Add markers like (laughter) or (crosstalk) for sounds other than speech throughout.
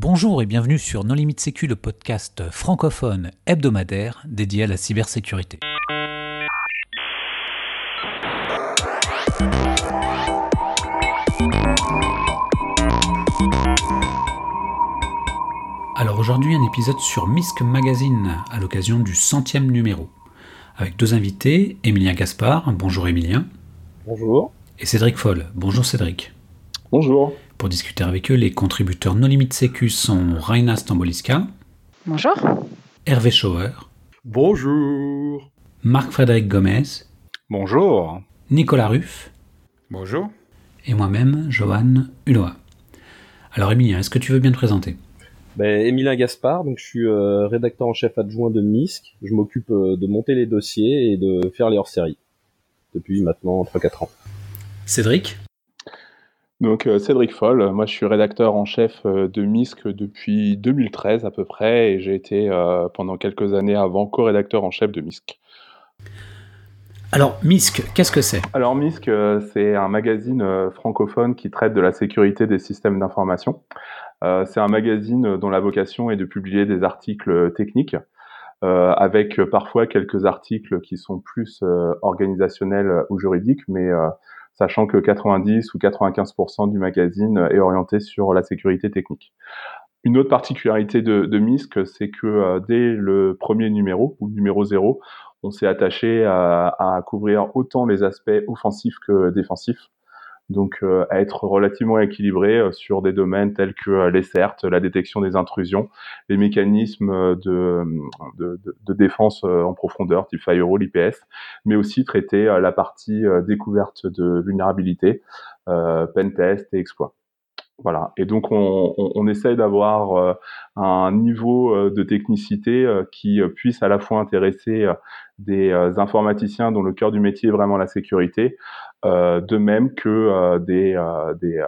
Bonjour et bienvenue sur Non Limite Sécu, le podcast francophone hebdomadaire dédié à la cybersécurité. Alors aujourd'hui un épisode sur Misk Magazine à l'occasion du centième numéro. Avec deux invités, Emilien Gaspard, bonjour Emilien. Bonjour. Et Cédric Foll, bonjour Cédric. Bonjour. Pour discuter avec eux, les contributeurs non limite sécu sont Raina Stamboliska. Bonjour. Hervé Schauer. Bonjour. Marc-Frédéric Gomez. Bonjour. Nicolas Ruff. Bonjour. Et moi-même, Johan Hulot. Alors Emilien, est-ce que tu veux bien te présenter? Ben, Emilien Gaspard, donc je suis euh, rédacteur en chef adjoint de MISC. Je m'occupe euh, de monter les dossiers et de faire les hors-séries depuis maintenant 3-4 ans. Cédric? Donc euh, Cédric Foll, moi je suis rédacteur en chef de MISC depuis 2013 à peu près et j'ai été pendant quelques années avant co-rédacteur en chef de MISC. Alors MISC, qu'est-ce que c'est? Alors MISC, c'est un magazine francophone qui traite de la sécurité des systèmes d'information. Euh, c'est un magazine dont la vocation est de publier des articles techniques, euh, avec parfois quelques articles qui sont plus euh, organisationnels ou juridiques, mais sachant que 90 ou 95% du magazine est orienté sur la sécurité technique. Une autre particularité de, de MISC, c'est que dès le premier numéro, ou numéro 0, on s'est attaché à, couvrir autant les aspects offensifs que défensifs donc euh, être relativement équilibré euh, sur des domaines tels que euh, les CERT, la détection des intrusions, les mécanismes de, de, de défense en profondeur, type firewall, IPS, mais aussi traiter la partie découverte de vulnérabilité, euh, pentest et exploit. Voilà. Et donc on, on, on essaye d'avoir un niveau de technicité qui puisse à la fois intéresser des informaticiens dont le cœur du métier est vraiment la sécurité, euh, de même que euh, des, euh, des,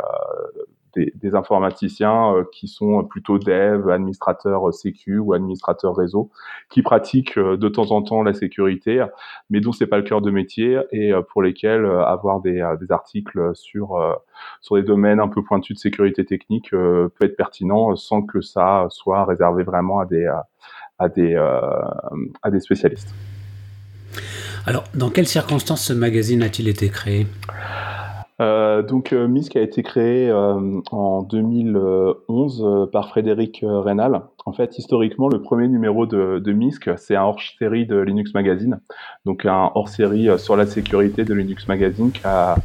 des, des, informaticiens qui sont plutôt dev, administrateurs sécu ou administrateurs réseau, qui pratiquent de temps en temps la sécurité, mais dont c'est pas le cœur de métier et pour lesquels avoir des, des articles sur sur des domaines un peu pointus de sécurité technique peut être pertinent sans que ça soit réservé vraiment à des à des à des spécialistes. Alors, dans quelles circonstances ce magazine a-t-il été créé? Euh, donc euh, MISC a été créé euh, en 2011 euh, par Frédéric Reynal. En fait, historiquement, le premier numéro de, de MISC, c'est un hors-série de Linux Magazine, donc un hors-série sur la sécurité de Linux Magazine qui a,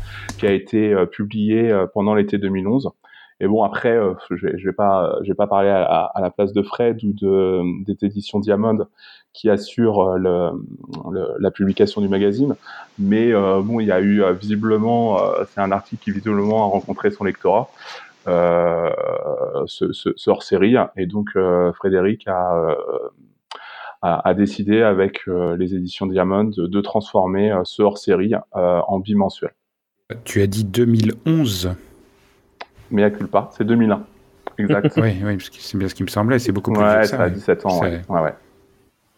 été publié pendant l'été 2011. Et bon, après, je, vais, je vais pas, vais pas parler à, à, la place de Fred ou de des éditions Diamond qui assurent euh, le, le, la publication du magazine, mais euh, bon, il y a eu euh, visiblement, c'est un article qui visiblement a rencontré son lectorat. Euh, ce, ce, ce hors-série et donc Frédéric a, a, a, décidé avec les éditions Diamond de, de transformer ce hors-série en bimensuel. Tu as dit 2011 mais à culpa, c'est 2001. Exact. (laughs) oui, oui, c'est bien ce qui me semblait, c'est beaucoup plus ouais, vieux que ça. a 17 ans, ouais. ouais, ouais.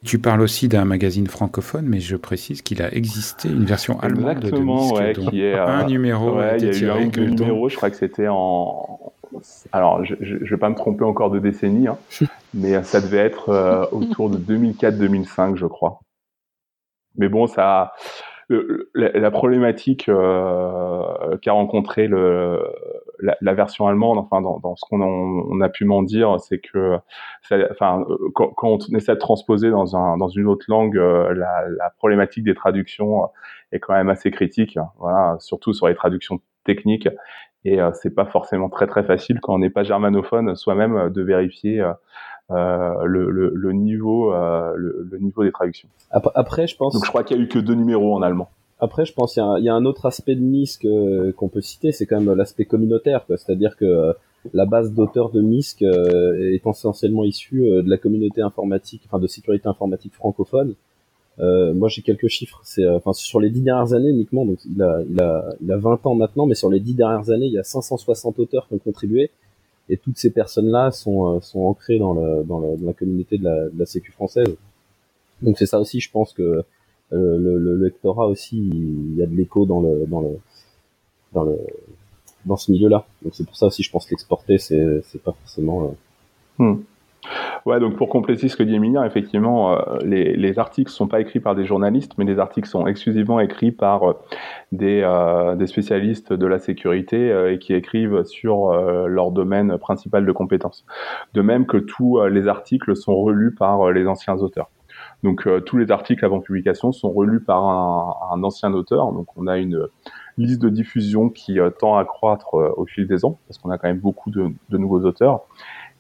Tu parles aussi d'un magazine francophone, mais je précise qu'il a existé une version allemande Exactement, de ouais, qui est, euh, un numéro ouais, a été il y a eu un numéro, je crois que c'était en... Alors, je ne vais pas me tromper encore de décennie, hein, (laughs) mais ça devait être euh, autour de 2004-2005, je crois. Mais bon, ça la, la, problématique euh, qu'a rencontré le, la, la, version allemande, enfin dans, dans ce qu'on on a pu m'en dire, c'est que, ça, enfin, quand, quand, on essaie de transposer dans, un, dans une autre langue, euh, la, la, problématique des traductions est quand même assez critique. Voilà, surtout sur les traductions techniques. Et euh, c'est pas forcément très très facile quand on n'est pas germanophone soi-même de vérifier euh, le, le, le, niveau, euh, le, le, niveau des traductions. Après, je pense. Donc je crois qu'il y a eu que deux numéros en allemand. Après, je pense qu'il y, y, a un autre aspect de MISC euh, qu'on peut citer, c'est quand même l'aspect communautaire, c'est-à-dire que euh, la base d'auteurs de MISC euh, est essentiellement issue de la communauté informatique, enfin de sécurité informatique francophone. moi, j'ai quelques chiffres. C'est, enfin, sur les dix dernières années uniquement, donc il a, il a, il a 20 ans maintenant, mais sur les dix dernières années, il y a 560 auteurs qui ont contribué et toutes ces personnes-là sont, euh, sont ancrées dans, le, dans, le, dans la communauté de la, de la Sécu française. Donc c'est ça aussi, je pense que euh, le, le, lectorat aussi, il y a de l'écho dans le, dans le, dans le, dans ce milieu-là. Donc c'est pour ça aussi, je pense l'exporter, c'est, c'est pas forcément, euh, Hmm. Ouais, donc pour compléter ce que dit Emilien, effectivement, euh, les, les, articles sont pas écrits par des journalistes, mais les articles sont exclusivement écrits par des, des, spécialistes de la sécurité et qui écrivent sur leur domaine principal de compétences. De même que tous les articles sont relus par les anciens auteurs. Donc tous les articles avant publication sont relus par un, ancien auteur. Donc on a une liste de diffusion qui tend à croître au fil des ans, parce qu'on a quand même beaucoup de, de nouveaux auteurs.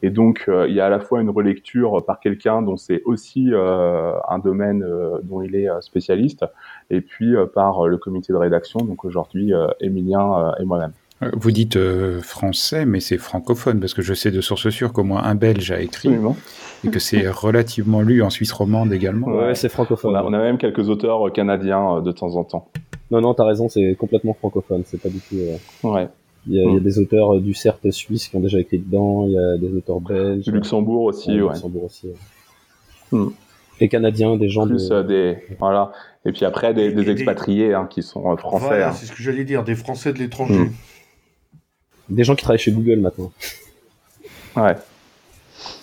Et donc, euh, il y a à la fois une relecture par quelqu'un dont c'est aussi euh, un domaine euh, dont il est spécialiste, et puis par le comité de rédaction, donc aujourd'hui, Emilien et moi-même. Vous dites français, mais c'est francophone, parce que je sais de source sûre qu'au moins un Belge a écrit, et que c'est relativement lu en Suisse romande également. Ouais, c'est francophone. On a, même quelques auteurs canadiens de temps en temps. Non, non, t'as raison, c'est complètement francophone, c'est pas du tout... Ouais. Il y, a, il y, a, mm. des auteurs euh, du CERT suisse qui ont déjà écrit dedans, il y a des auteurs belges. Du Luxembourg aussi, ouais. Luxembourg aussi. Ouais. Mm. Et canadiens, des gens Plus de... euh, des voilà. Et puis après des, des expatriés hein, qui sont euh, français. Voilà, hein. c'est ce que j'allais dire, des Français de l'étranger. Mm. Des gens qui travaillent chez Google maintenant. Ouais.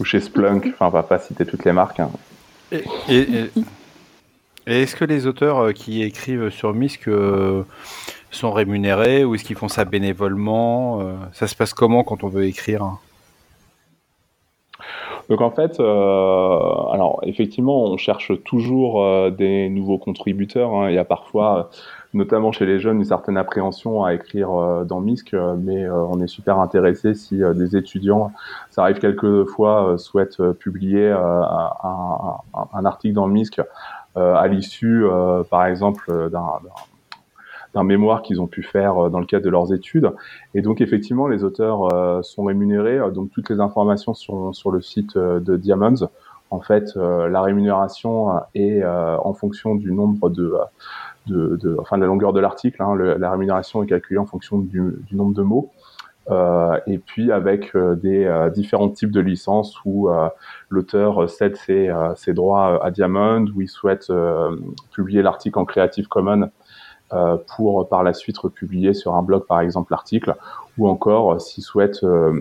Ou chez Splunk. enfin, on va pas citer toutes les marques. Hein. Et, et, et, et est-ce que les auteurs qui écrivent sur MISC euh, sont rémunérés ou est-ce qu'ils font ça bénévolement euh, Ça se passe comment quand on veut écrire donc en fait, euh, alors effectivement, on cherche toujours euh, des nouveaux contributeurs. Hein. Il y a parfois, notamment chez les jeunes, une certaine appréhension à écrire euh, dans MISC, mais euh, on est super intéressé si euh, des étudiants, ça arrive quelquefois, souhaitent publier un, article dans MISC à l'issue, par exemple, d'un d'un mémoire qu'ils ont pu faire euh, dans le cadre de leurs études. Et donc effectivement, les auteurs euh, sont rémunérés. Euh, donc toutes les informations sont sur le site de Diamonds. En fait, la rémunération est en fonction du nombre de, de, de enfin de la longueur de l'article. Hein. la rémunération est calculée en fonction du, nombre de mots. Euh, et puis avec euh, des euh, différents types de licences où l'auteur cède ses, ses, droits à Diamond, où il souhaite publier l'article en Creative Commons pour par la suite republier sur un blog par exemple l'article ou encore euh, s'ils souhaitent euh,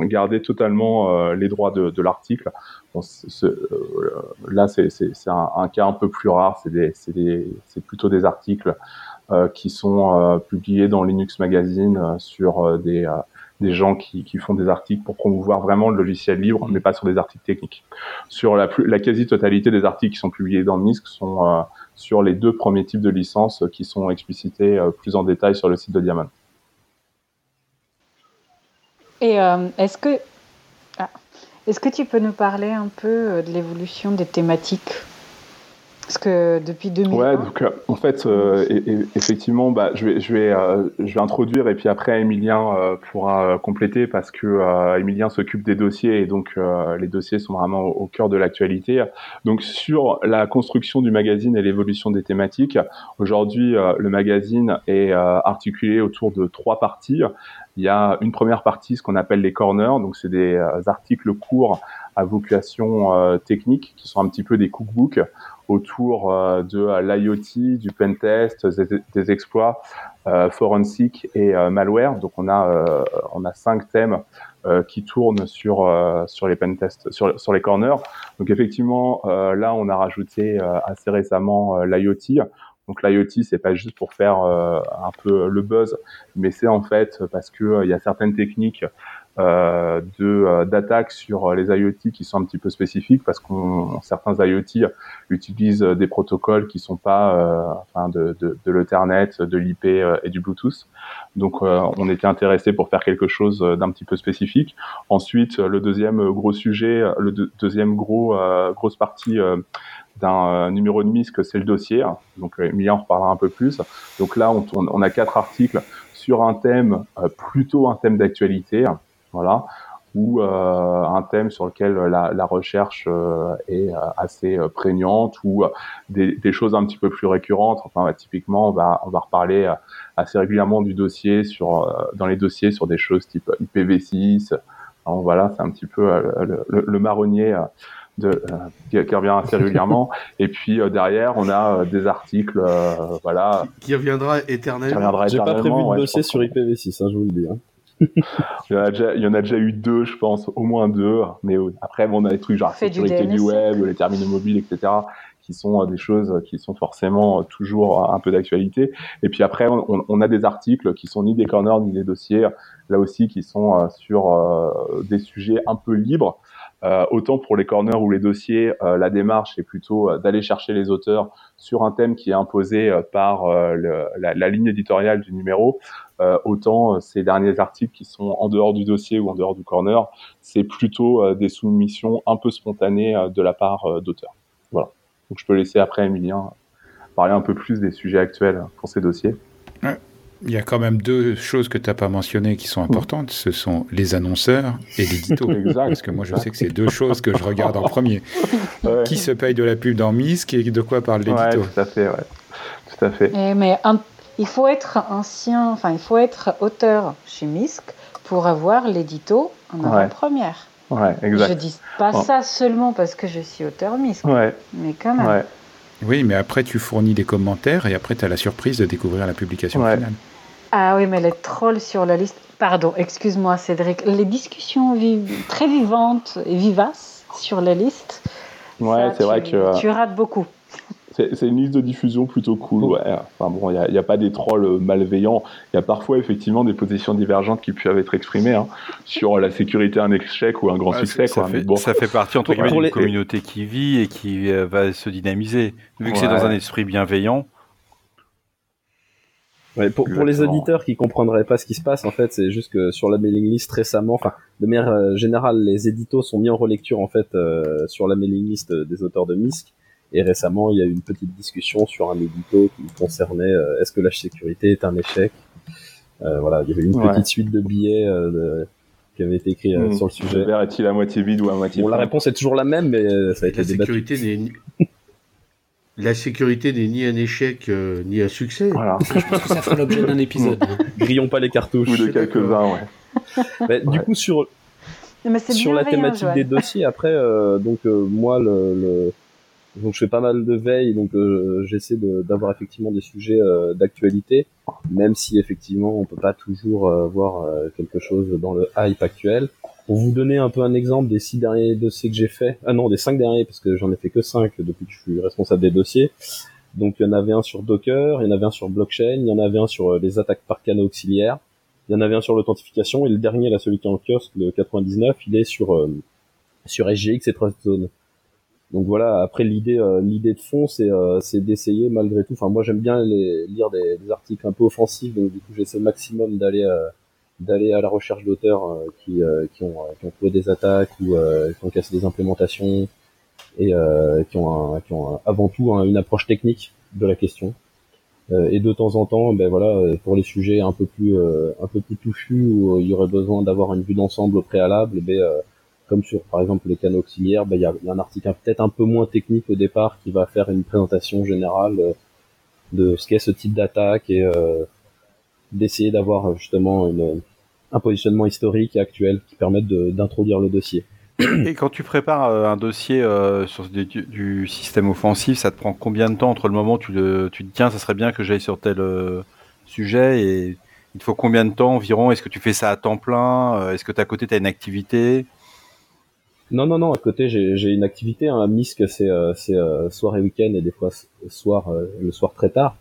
garder totalement les droits de, de l'article bon, là c'est un, un, cas un peu plus rare c'est plutôt des articles qui sont publiés dans Linux Magazine sur des des gens qui, qui, font des articles pour promouvoir vraiment le logiciel libre, mais pas sur des articles techniques. Sur la, la quasi-totalité des articles qui sont publiés dans MISC sont euh, sur les deux premiers types de licences qui sont explicités euh, plus en détail sur le site de Diamond. Et euh, ah, est-ce que tu peux nous parler un peu de l'évolution des thématiques? Parce que depuis 2000. Ouais, donc euh, en fait, euh, et, et, effectivement, bah, je vais, je vais, euh, je vais introduire et puis après Emilien pourra compléter parce que Emilien s'occupe des dossiers et donc les dossiers sont vraiment au, au cœur de l'actualité. Donc sur la construction du magazine et l'évolution des thématiques, aujourd'hui le magazine est articulé autour de trois parties. Il y a une première partie, ce qu'on appelle les corners, donc c'est des articles courts à vocation technique qui sont un petit peu des cookbooks autour euh, de euh, l'IoT, du pentest, des, des exploits euh, forensiques et malware. Donc on a on a cinq thèmes qui tournent sur sur les pentests, sur sur les corners. Donc effectivement là on a rajouté assez récemment l'IoT. Donc l'IoT, c'est pas juste pour faire un peu le buzz, mais c'est en fait parce que il y a certaines techniques euh, de euh, d'attaques sur les IoT qui sont un petit peu spécifiques parce qu'on certains IoT utilisent des protocoles qui sont pas euh, enfin de, de, de l'Ethernet, de l'IP et du Bluetooth. Donc on était intéressé pour faire quelque chose d'un petit peu spécifique. Ensuite, le deuxième gros sujet, le deuxième gros grosse partie d'un numéro de MISC, c'est le dossier. Donc Emilia en reparlera un peu plus. Donc là, on, on a quatre articles sur un thème plutôt un thème d'actualité voilà, ou euh, un thème sur lequel la, la recherche euh, est euh, assez prégnante, ou des, des, choses un petit peu plus récurrentes. Enfin, bah, typiquement, on va, on va reparler assez régulièrement du dossier sur, dans les dossiers sur des choses type IPv6. Alors, voilà, c'est un petit peu le, le, le marronnier. De, euh, qui, qui, revient assez régulièrement. (laughs) Et puis euh, derrière, on a euh, des articles, voilà. Qui, qui reviendra éternellement. J'ai pas prévu de ouais, dossier sur IPv6, hein, je vous le dis. Hein. Il, y en a déjà, il y en a déjà eu deux, je pense, au moins deux. Mais après, bon, on a des trucs genre la sécurité du, web, les terminaux mobiles, etc qui sont des choses qui sont forcément toujours un peu d'actualité. Et puis après, on, on, a des articles qui sont ni des corners ni des dossiers, là aussi, qui sont sur des sujets un peu libres. Euh, autant pour les corners ou les dossiers, euh, la démarche est plutôt euh, d'aller chercher les auteurs sur un thème qui est imposé par le, la, ligne éditoriale du numéro. autant ces derniers articles qui sont en dehors du dossier ou en dehors du corner, c'est plutôt des soumissions un peu spontanées de la part d'auteurs. Voilà. Donc je peux laisser après Emilien parler un peu plus des sujets actuels pour ces dossiers. Il y a quand même deux choses que tu n'as pas mentionnées qui sont importantes. Ce sont les annonceurs et l'édito. (laughs) Parce que moi, je sais que c'est deux choses que je regarde en premier. Qui se paye de la pub dans MISC et de quoi parle l'édito ouais, Tout à fait, ouais. Tout à fait. Et mais il faut être ancien, enfin, il faut être auteur chez MISC pour avoir l'édito en avant-première. Ouais, exact. Je dis pas ça seulement parce que je suis auteur MISC, mais quand même. Oui, mais après, tu fournis des commentaires et après, tu as la surprise de découvrir la publication finale. Ah oui, mais les trolls sur la liste. Pardon, excuse-moi, Cédric. Les discussions très vivantes et vivaces sur la liste. Ouais, c'est vrai que. Tu rates beaucoup. C'est une liste de diffusion plutôt cool. Ouais. Enfin bon, il n'y a, pas des trolls malveillants. Il y a parfois effectivement des positions divergentes qui peuvent être exprimées hein, sur la sécurité, un échec ou un grand succès. Ça, quoi. Fait, bon. ça fait partie entre guillemets d'une communauté qui vit et qui euh, va se dynamiser. Vu que c'est dans un esprit bienveillant. Ouais, pour, pour, les auditeurs qui comprendraient pas ce qui se passe, en fait, c'est juste que sur la mailing list récemment, enfin, de manière euh, générale, les éditos sont mis en relecture en fait euh, sur la mailing list des auteurs de MISC. Et récemment, il y a eu une petite discussion sur un édito qui concernait euh, est-ce que la sécurité est un échec? voilà, il y avait une petite suite de billets de, qui avait été écrit mmh. sur le sujet. Le verre est-il à moitié vide ou à moitié bon, La réponse est toujours la même, mais ça a été la débattu. Sécurité la sécurité n'est ni un échec euh, ni un succès. Voilà. Je pense que ça fera l'objet d'un épisode. (laughs) Grillons pas les cartouches. Ou de quelques-uns, ouais. Bah, du coup, sur, sur la thématique des dossiers, après, euh, donc euh, moi, le, le, donc je fais pas mal de veille, donc j'essaie d'avoir effectivement des sujets d'actualité, même si effectivement on peut pas toujours voir quelque chose dans le hype actuel. Pour vous donner un peu un exemple des six derniers dossiers que j'ai fait, ah non, des cinq derniers, parce que j'en ai fait que cinq depuis que je suis responsable des dossiers. Donc il y en avait un sur Docker, il y en avait un sur blockchain, il y en avait un sur euh, les attaques par canaux auxiliaires, il y en avait un sur l'authentification, et le dernier, là, celui qui est en kiosque, le 99, il est sur euh, sur SGX et TrustZone. Donc voilà, après l'idée euh, l'idée de fond c'est c'est d'essayer malgré tout. Enfin moi j'aime bien les, lire des, articles un peu offensifs, donc du coup j'essaie maximum d'aller d'aller à la recherche d'auteurs euh, qui, euh, qui, ont, qui trouvé des attaques ou euh, qui ont cassé des implémentations et qui ont, ont avant tout une approche technique de la question. et de temps en temps, ben voilà, pour les sujets un peu plus un plus touchus où il y aurait besoin d'avoir une vue d'ensemble au préalable, ben comme sur par exemple les canaux auxiliaires, ben il y a, un article peut-être un peu moins technique au départ qui va faire une présentation générale de ce qu'est ce type d'attaque et d'essayer d'avoir justement une, un positionnement historique et actuel qui permettent d'introduire le dossier. Et quand tu prépares euh, un dossier euh, sur du, système offensif, ça te prend combien de temps entre le moment où tu, te dis tiens, ça serait bien que j'aille sur tel euh, sujet et il te faut combien de temps environ? Est-ce que tu fais ça à temps plein? Est-ce que tu à côté tu une activité? Non, non, non, à côté j'ai une activité. Un hein. MISC c'est soir et week-end et des fois soir, le soir très tard.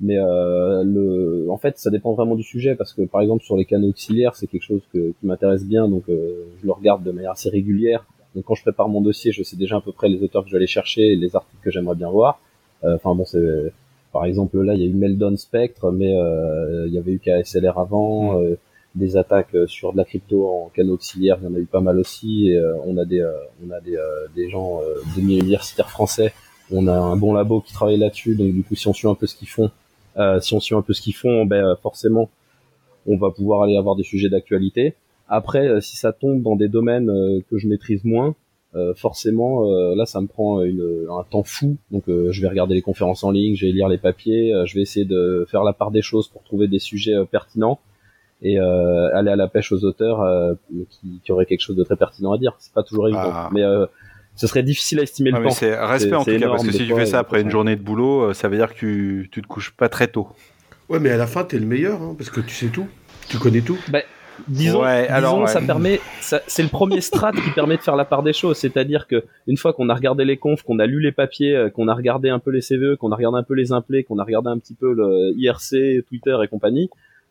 Mais euh, le, en fait, ça dépend vraiment du sujet parce que par exemple sur les canaux auxiliaires, c'est quelque chose que, qui m'intéresse bien, donc euh, je le regarde de manière assez régulière. Donc quand je prépare mon dossier, je sais déjà à peu près les auteurs que je vais aller chercher et les articles que j'aimerais bien voir. Euh, enfin bon, c'est par exemple là, il y a eu Meldon Spectre, mais euh, il y avait eu KSLR avant. Mm. Des attaques sur de la crypto en canaux auxiliaires, il y en a eu pas mal aussi. Et, on a des, on a des, des gens, des universitaires français. On a un bon labo qui travaille là-dessus, donc du coup, si on suit un peu ce qu'ils font, euh, si on suit un peu ce qu'ils font, ben forcément, on va pouvoir aller avoir des sujets d'actualité. Après, euh, si ça tombe dans des domaines euh, que je maîtrise moins, forcément, là, ça me prend un temps fou. Donc, je vais regarder les conférences en ligne, je vais lire les papiers, je vais essayer de faire la part des choses pour trouver des sujets pertinents et aller à la pêche aux auteurs qui, qui, auraient quelque chose de très pertinent à dire. C'est pas toujours évident, ah. mais ce serait difficile à estimer le temps. C'est respect en tout cas, parce que si tu fais ça après une journée de boulot, euh, ça veut dire que tu, tu te couches pas très tôt. Ouais, mais à la fin, tu es le meilleur, hein, parce que tu sais tout. Tu connais tout. Bah, disons, alors, ça permet, c'est le premier strat qui permet de faire la part des choses. C'est-à-dire que une fois qu'on a regardé les confs, qu'on a lu les papiers, euh, qu'on a regardé un peu les CVE, qu'on a regardé un peu les implés, qu'on a regardé un petit peu le IRC, Twitter et compagnie,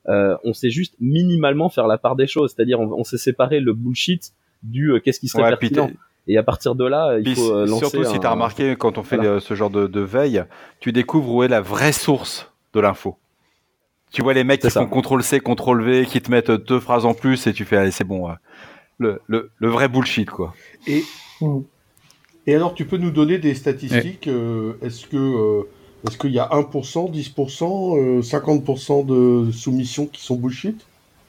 euh, on sait juste minimalement faire la part des choses. C'est-à-dire, on, on sait séparer le bullshit du euh, qu'est-ce qui serait pertinent. Et à partir de là, il faut lancer. Surtout si tu as remarqué, quand on fait ce genre de, de veille, tu découvres où est la vraie source de l'info. Tu vois les mecs qui font CTRL C, CTRL V, qui te mettent deux phrases en plus et tu fais allez c'est bon, le, le, le, vrai bullshit quoi. Et et alors tu peux nous donner des statistiques euh, Est-ce que euh, est-ce qu'il y a 1%, 10%, 50% de soumissions qui sont bullshit?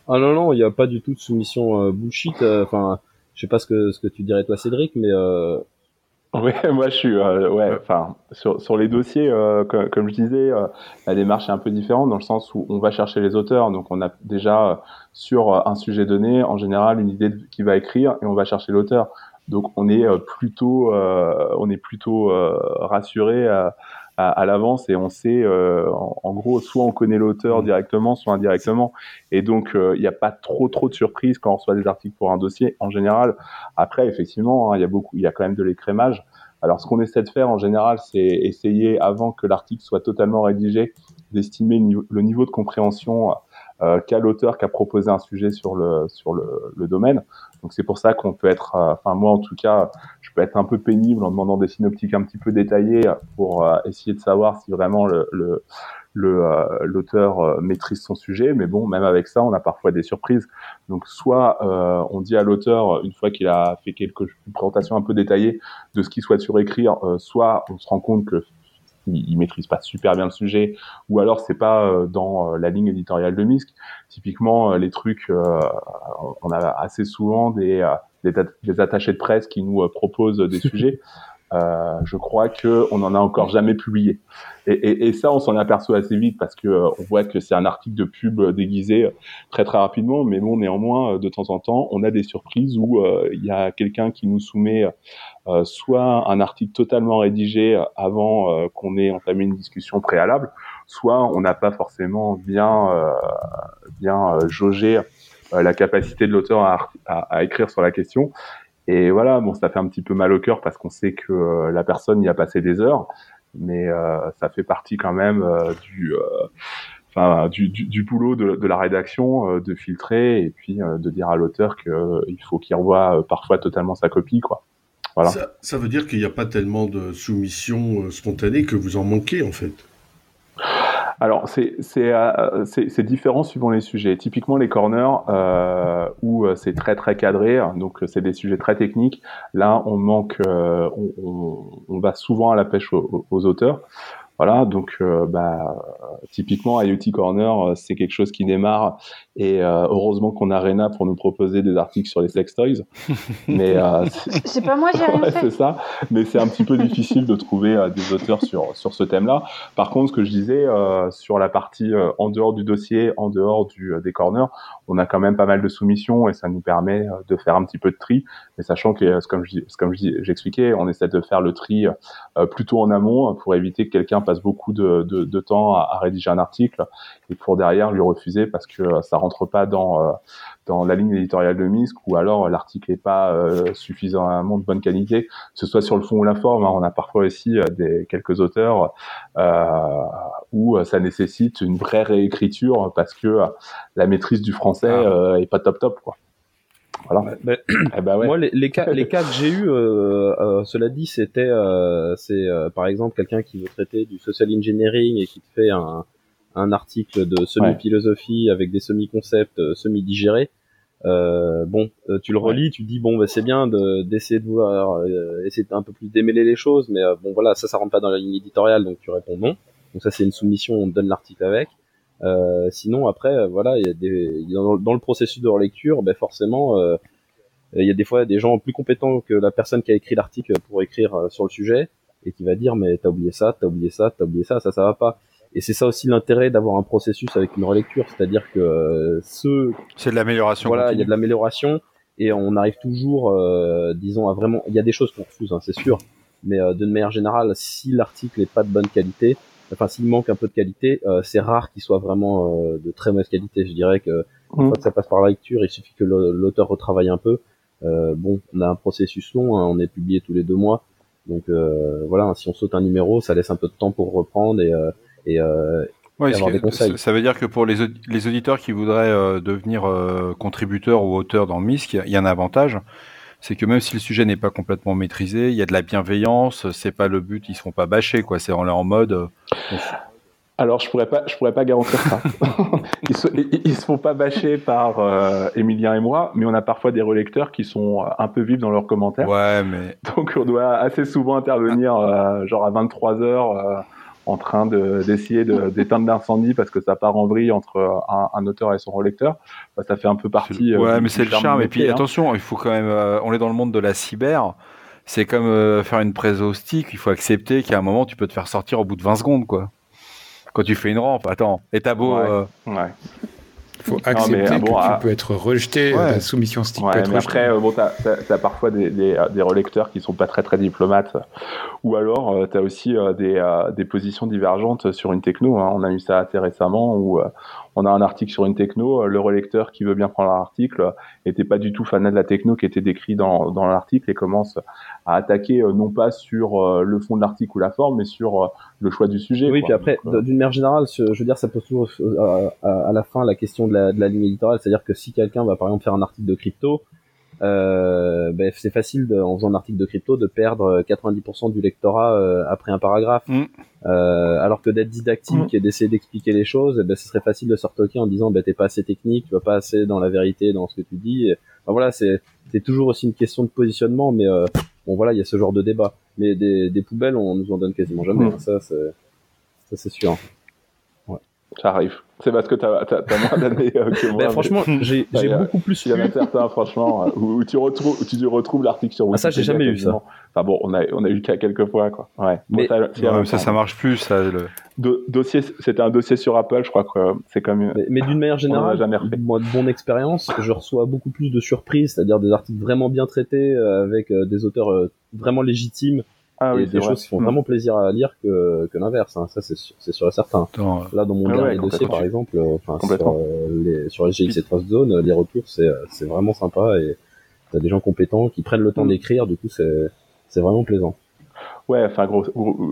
Ah non non, il n'y a pas du tout de soumission euh, bullshit. Enfin, je sais pas ce que ce que tu dirais toi Cédric, mais (laughs) oui, moi je suis, euh, ouais, enfin, sur, sur les dossiers, euh, comme, comme, je disais, euh, la démarche est un peu différente dans le sens où on va chercher les auteurs. Donc on a déjà sur un sujet donné, en général, une idée qui va écrire et on va chercher l'auteur. Donc on est plutôt, on est plutôt rassuré à, l'avance et on sait, euh, en, gros, soit on connaît l'auteur mmh. directement, soit indirectement. Et donc, euh, il n'y a pas trop trop de surprises quand on reçoit des articles pour un dossier. En général, après, effectivement, hein, il y a beaucoup, il y a quand même de l'écrémage. Alors, ce qu'on essaie de faire en général, c'est essayer, avant que l'article soit totalement rédigé, d'estimer le niveau de compréhension euh, qu'a l'auteur qui a proposé un sujet sur le sur le, le domaine. Donc c'est pour ça qu'on peut être, euh, enfin moi en tout cas, je peux être un peu pénible en demandant des synoptiques un petit peu détaillés pour euh, essayer de savoir si vraiment le, le l'auteur maîtrise son sujet, mais bon, même avec ça, on a parfois des surprises. Donc, soit on dit à l'auteur, une fois qu'il a fait quelques une présentation un peu détaillée de ce qu'il souhaite surécrire, soit on se rend compte que il, maîtrise pas super bien le sujet, ou alors c'est pas euh, dans euh, la ligne éditoriale de MISC. Typiquement, euh, les trucs, on a assez souvent des, des, attachés de presse qui nous proposent des (laughs) sujets. Euh, je crois que on en a encore jamais publié. Et, et, et ça, on s'en aperçoit assez vite parce que on voit que c'est un article de pub déguisé très très rapidement. Mais bon, néanmoins, de temps en temps, on a des surprises où il y a quelqu'un qui nous soumet euh, soit un article totalement rédigé avant euh, qu'on ait entamé une discussion préalable, soit on n'a pas forcément bien euh, bien jaugé la capacité de l'auteur à, à, écrire sur la question. Et voilà, bon, ça fait un petit peu mal au cœur parce qu'on sait que la personne y a passé des heures, mais ça fait partie quand même du, enfin, du, du, boulot de, la rédaction, de filtrer et puis de dire à l'auteur qu'il faut qu'il revoie parfois totalement sa copie, quoi. Ça, veut dire qu'il n'y a pas tellement de soumissions euh, spontanées que vous en manquez en fait. Alors, euh, c'est différent suivant les sujets. Typiquement, les corners, euh, où euh, c'est très très cadré, hein, donc c'est des sujets très techniques. Là, on manque, on, on, on, va souvent à la pêche aux, aux auteurs. Voilà, donc euh, bah, typiquement IoT Corner, euh, c'est quelque chose qui démarre et euh, heureusement qu'on a Rena pour nous proposer des articles sur les sex toys. (laughs) Mais c'est pas moi, j'ai rien ouais, C'est ça, mais c'est un petit peu difficile de trouver des auteurs sur sur ce thème-là. Par contre, ce que je disais sur la partie en dehors du dossier, en dehors du des corners, on a quand même pas mal de soumissions et ça nous permet de faire un petit peu de tri. Mais sachant que, comme je comme j'expliquais, on essaie de faire le tri plutôt en amont pour éviter que quelqu'un passe beaucoup de, de, de temps à, à, rédiger un article et pour derrière lui refuser parce que euh, ça rentre pas dans euh, dans la ligne éditoriale de MISC ou alors l'article est pas euh, suffisamment de bonne qualité, que ce soit sur le fond ou la forme. Hein. On a parfois aussi des quelques auteurs euh, où ça nécessite une vraie réécriture parce que la maîtrise du français ah. est pas top top quoi. Voilà. (clears throat) Eh ben ouais. Moi, les, les, cas, les cas que j'ai eu, euh, euh, cela dit, c'était, euh, c'est euh, par exemple quelqu'un qui veut traiter du social engineering et qui te fait un, un article de semi-philosophie avec des semi-concepts euh, semi-digérés. bon, tu le relis, tu te dis bon, bah, c'est bien d'essayer de, voir, essayer un peu plus démêler les choses, mais bon voilà, ça, ça rentre pas dans la ligne éditoriale, donc tu réponds non. Donc ça, c'est une soumission, on te donne l'article avec. Euh, sinon après euh, voilà il y a des dans, le processus de relecture ben forcément euh, il y a des fois des gens plus compétents que la personne qui a écrit l'article pour écrire sur le sujet et qui va dire mais t'as oublié ça t'as oublié ça t'as oublié ça ça ça va pas et c'est ça aussi l'intérêt d'avoir un processus avec une relecture c'est-à-dire que ce c'est de l'amélioration voilà il y a de l'amélioration et on arrive toujours disons à vraiment il y a des choses qu'on refuse hein, c'est sûr mais de manière générale si l'article est pas de bonne qualité enfin s'il manque un peu de qualité, euh, c'est rare qu'il soit vraiment euh, de très mauvaise qualité. Je dirais que Une fois que ça passe par la lecture, il suffit que l'auteur retravaille un peu. bon, on a un processus long, hein, on est publié tous les deux mois, donc voilà, si on saute un numéro, ça laisse un peu de temps pour reprendre et, et, avoir des conseils. Ça veut dire que pour les, les auditeurs qui voudraient devenir contributeurs ou auteurs dans MISC, il y, a un avantage c'est que même si le sujet n'est pas complètement maîtrisé, il y a de la bienveillance, c'est pas le but, ils se font pas bâcher, quoi. C'est en en mode. Euh, Alors je pourrais pas, je pourrais pas garantir ça. (laughs) ils, se, ils, se font pas bâcher par euh, Emilien et moi, mais on a parfois des relecteurs qui sont un peu vifs dans leurs commentaires. Ouais, mais donc on doit assez souvent intervenir, euh, genre à 23 heures en train d'essayer (laughs) d'éteindre l'incendie parce que ça part en vrille entre un, auteur et son relecteur. Bah, ça fait un peu partie. Euh, ouais, mais c'est le charme. Et puis hein. attention, il faut quand même. Euh, on est dans le monde de la cyber. C'est comme euh, faire une presse au stick. Il faut accepter qu'à un moment, tu peux te faire sortir au bout de 20 secondes, quoi. Quand tu fais une rampe, attends. Et t'as beau. ouais. Il faut accepter que tu ah. peux être rejeté, la soumission stick peut être Après, bon, tu as, parfois des, des, des, relecteurs qui sont pas très très diplomates, ou alors euh, tu as aussi euh, des, euh, des, positions divergentes sur une techno. Hein. On a eu ça assez récemment où on a un article sur une techno, le relecteur qui veut bien prendre l'article n'était pas du tout fan de la techno qui était décrit dans, dans l'article et commence à attaquer non pas sur le fond de l'article ou la forme, mais sur le choix du sujet. Oui, puis après, d'une manière générale, je veux dire, ça pose toujours à, la fin la question de la, de la ligne éditoriale, c'est-à-dire que si quelqu'un va par exemple faire un article de crypto, euh, ben, c'est facile de, en faisant un article de crypto de perdre 90% du lectorat euh, après un paragraphe. Mm. Euh, alors que d'être didactique mm. et d'essayer d'expliquer les choses, ben, ce serait facile de se retoquer en disant ben, t'es pas assez technique, tu vas pas assez dans la vérité, dans ce que tu dis. ben, voilà, c'est c'est toujours aussi une question de positionnement, mais euh, bon voilà, il y a ce genre de débat. Mais des, des poubelles, on nous en donne quasiment jamais. Mm. Hein, ça c'est sûr. Ça arrive. C'est parce que tu as, moins d'années euh, que moi. Ben, franchement, (laughs) j'ai beaucoup plus. Il y en a certains, franchement, euh, où, tu retrouves, où tu retrouves l'article sur Wikipédia. Ah, ça, j'ai jamais eu ça. Enfin bon, on a, on a eu le cas quelques fois, quoi. Ouais. Mais ça, ça marche plus, ça. Le... dossier, c'était un dossier sur Apple, je crois que c'est comme. Mais, mais d'une manière générale, moi, de mon expérience, je reçois beaucoup plus de surprises, c'est-à-dire des articles vraiment bien traités, euh, avec des auteurs vraiment légitimes ah, oui, des choses qui font mm. vraiment plaisir à lire que, que l'inverse. Hein. Ça, c'est sûr, sûr et certain. Là, dans mon ah dernier dossier, par exemple, euh, enfin, sur, euh, les, sur GX et Trust Zone, les retours, c'est, c'est vraiment sympa et t'as des gens compétents qui prennent le temps mm. d'écrire. Du coup, c'est, c'est vraiment plaisant. Ouais, enfin, gros,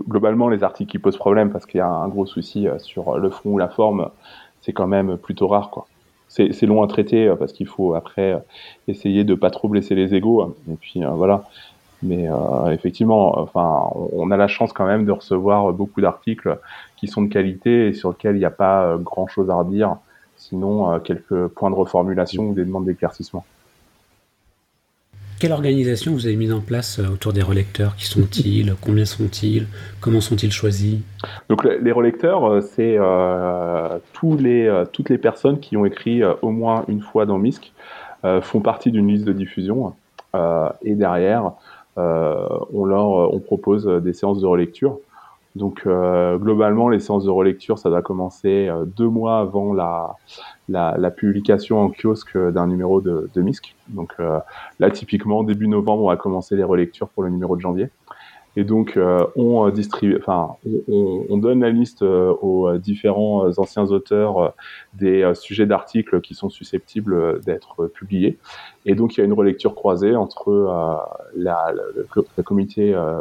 globalement, les articles qui posent problème parce qu'il y a un gros souci euh, sur le fond ou la forme, c'est quand même plutôt rare, quoi. C'est, c'est long à traiter parce qu'il faut après essayer de pas trop blesser les égaux. Et puis voilà. Mais euh, effectivement, enfin, on a la chance quand même de recevoir beaucoup d'articles qui sont de qualité et sur lesquels il n'y a pas euh, grand chose à redire, sinon euh, quelques points de reformulation ou des demandes d'éclaircissement. Quelle organisation vous avez mise en place autour des relecteurs? Qui sont-ils? Combien sont-ils? Comment sont-ils choisis? Donc les relecteurs, c'est tous les, toutes les personnes qui ont écrit au moins une fois dans MISC font partie d'une liste de diffusion. et derrière, on leur euh, propose des séances de relecture. Donc euh, globalement, les séances de relecture, ça doit commencer deux mois avant la, la, publication en kiosque d'un numéro de, de MISC. Donc là, typiquement, début novembre, on va commencer les relectures pour le numéro de janvier. Et donc, on distribue, enfin, on, on, donne la liste aux différents anciens auteurs des sujets d'articles qui sont susceptibles d'être publiés. Et donc, il y a une relecture croisée entre euh, la, le, comité euh,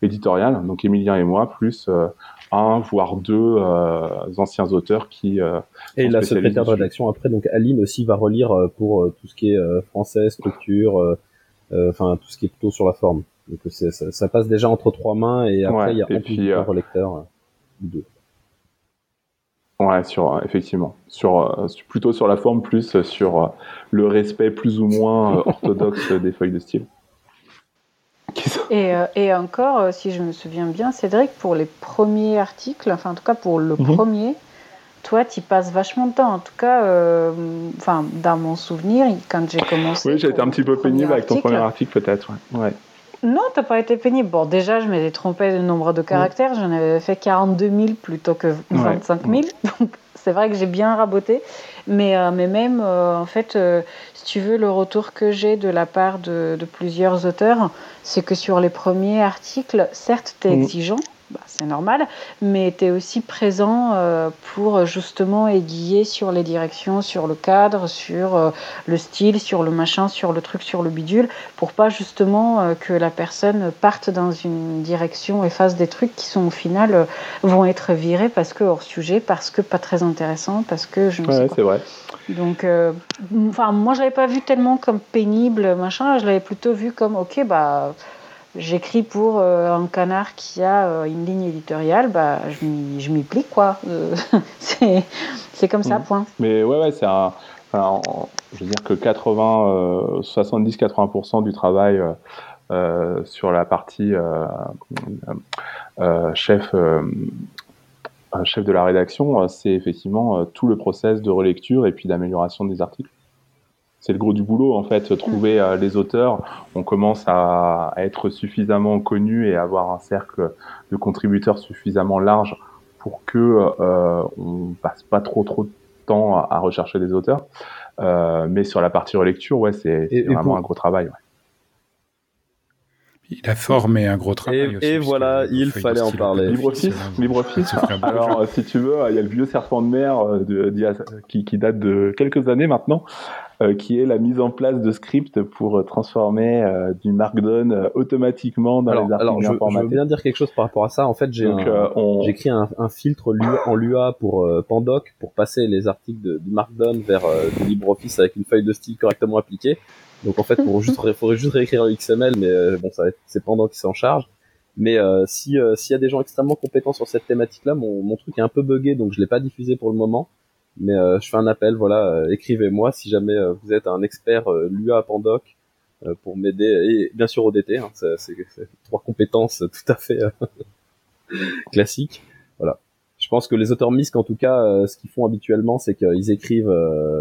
éditorial, donc Emilien et moi, plus euh, un, voire deux anciens auteurs qui. et la secrétaire de rédaction après, donc Aline aussi va relire pour tout ce qui est français, structure, enfin tout ce qui est plutôt sur la forme. Donc ça, ça, passe déjà entre trois mains et après il y a un puis, un relecteur deux. Ouais, sur, effectivement. Sur, plutôt sur la forme, plus sur le respect plus ou moins euh, orthodoxe (laughs) des feuilles de style. Et, euh, et, encore, euh, si je me souviens bien, Cédric, pour les premiers articles, enfin en tout cas pour le mhm. premier, toi, tu passes vachement de temps. En tout cas, enfin, dans mon souvenir, quand j'ai commencé. Oui, j'ai été un petit peu pénible avec ton premier article, peut-être. Ouais. Non, t'as pas été pénible. Bon, déjà, je m'étais trompé de nombre de caractères. J'en avais fait 42 000 plutôt que 25 000. (laughs) Donc, c'est vrai que j'ai bien raboté. Mais, euh, mais même, euh, en fait, euh, si tu veux, le retour que j'ai de la part de, plusieurs auteurs, c'est que sur les premiers articles, certes, tu es mm. exigeant, c'est normal, mais tu es aussi présent pour justement aiguiller sur les directions, sur le cadre, sur le style, sur le machin, sur le truc, sur le bidule, pour pas justement que la personne parte dans une direction et fasse des trucs qui sont au final vont être virés parce que hors sujet, parce que pas très intéressant, parce que je ne ouais, sais c'est vrai. Donc, enfin, moi je l'avais pas vu tellement comme pénible, machin, je l'avais plutôt vu comme ok, bah j'écris pour euh, un canard qui a euh, une ligne éditoriale, bah, je m'y plie, quoi. Euh, (laughs) c'est comme ça, mm. point. Mais ouais, ouais c'est un. je veux dire que 80, 70-80% du travail sur la partie chef, chef de la rédaction, c'est effectivement tout le process de relecture et puis d'amélioration des articles c'est le gros du boulot en fait, trouver euh, les auteurs. On commence à, être suffisamment connu et avoir un cercle de contributeurs suffisamment large pour que euh, on passe pas trop trop de temps à, rechercher des auteurs. Euh, mais sur la partie relecture, ouais, c'est vraiment un gros travail. La forme est un gros travail. Et, voilà, il fallait en parler. LibreOffice, LibreOffice. Alors, si tu veux, il y a le vieux serpent de mer de, qui, qui, date de quelques années maintenant, euh, qui est la mise en place de scripts pour euh, transformer euh, du Markdown automatiquement dans les articles alors, je, je, veux bien dire quelque chose par rapport à ça. En fait, j'ai écrit un, un, filtre en Lua pour Pandoc pour passer les articles de, du Markdown vers du LibreOffice avec une feuille de style correctement appliquée. Donc en fait, juste, faudrait juste réécrire le XML, mais bon, ça c'est Pandoc qui s'en charge. Mais si s'il y a des gens extrêmement compétents sur cette thématique-là, mon, mon truc est un peu buggé, donc je l'ai pas diffusé pour le moment. Mais euh, je fais un appel, voilà, euh, écrivez-moi si jamais euh, vous êtes un expert Lua Pandoc pour m'aider et bien sûr ODT, hein, c'est trois compétences tout à fait (laughs) classiques. Voilà. Je pense que les auteurs MISC, en tout cas, ce qu'ils font habituellement, c'est qu'ils écrivent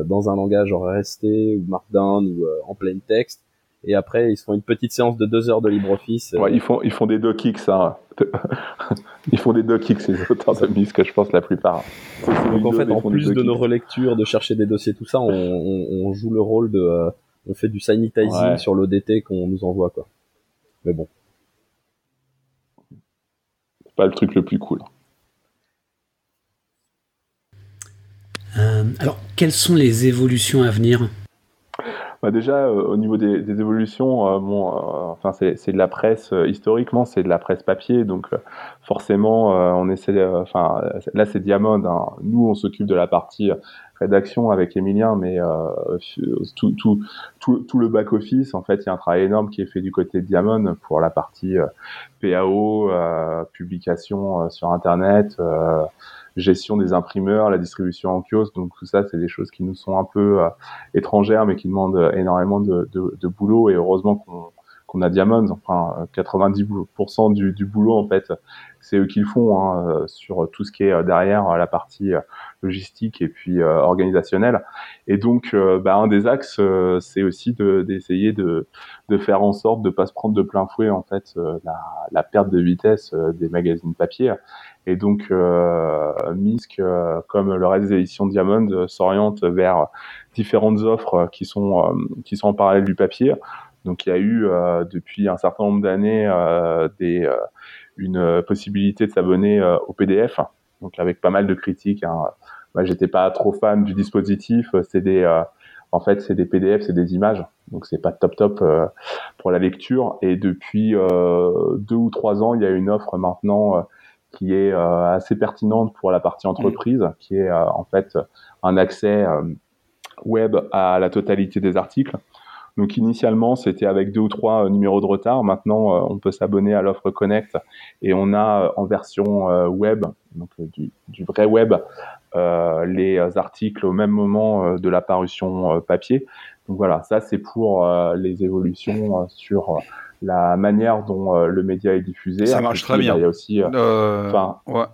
dans un langage genre RST ou Markdown ou en plain text, et après ils se font une petite séance de deux heures de LibreOffice. Ouais, ils font ils font des docx, ça. (laughs) ils font des docx ces auteurs de MISC, je pense la plupart. Donc en fait, en plus de nos relectures, de chercher des dossiers, tout ça, on, on, joue le rôle de, euh, on fait du sanitizing sur l'ODT qu'on nous envoie, quoi. Mais bon. C'est pas le truc le plus cool. Euh, alors, quelles sont les évolutions à venir? Bah déjà, euh, au niveau des, des évolutions, euh, bon, euh, enfin c'est de la presse historiquement, c'est de la presse papier, donc forcément, on essaie. Enfin, là c'est Diamond. Hein. Nous, on s'occupe de la partie rédaction avec Emilien, mais tout, tout, tout, tout, le back office, en fait, il y a un travail énorme qui est fait du côté de Diamond pour la partie PAO, publication sur Internet gestion des imprimeurs, la distribution en kiosque. Donc tout ça, c'est des choses qui nous sont un peu euh, étrangères, mais qui demandent énormément de, de, de boulot. Et heureusement qu'on qu'on a Diamonds, enfin 90% du, du, boulot en fait, c'est eux qui le font hein, sur tout ce qui est derrière la partie logistique et puis euh, organisationnelle. Et donc, euh, bah, un des axes, c'est aussi d'essayer de, de, faire en sorte de pas se prendre de plein fouet en fait la, la, perte de vitesse des magazines papier et donc, euh, MISC, euh, comme le reste des éditions Diamond, euh, s'oriente vers différentes offres qui sont, qui sont en parallèle du papier. Donc, il y a eu depuis un certain nombre d'années des une possibilité de s'abonner au PDF, donc avec pas mal de critiques. Hein. Moi, j'étais pas trop fan du dispositif. C'est des, en fait, c'est des PDF, c'est des images, donc c'est pas top top pour la lecture. Et depuis deux ou trois ans, il y a une offre maintenant qui est euh, assez pertinente pour la partie entreprise, qui est euh, en fait un accès euh, web à la totalité des articles. Donc initialement, c'était avec deux ou trois numéros de retard. Maintenant, on peut s'abonner à l'offre Connect et on a en version web, donc du, du, vrai web, euh, les articles au même moment de la parution papier. Donc voilà, ça c'est pour les évolutions sur la manière dont euh, le média est diffusé. Ça marche très bien. Il y a aussi, euh, euh, ouais.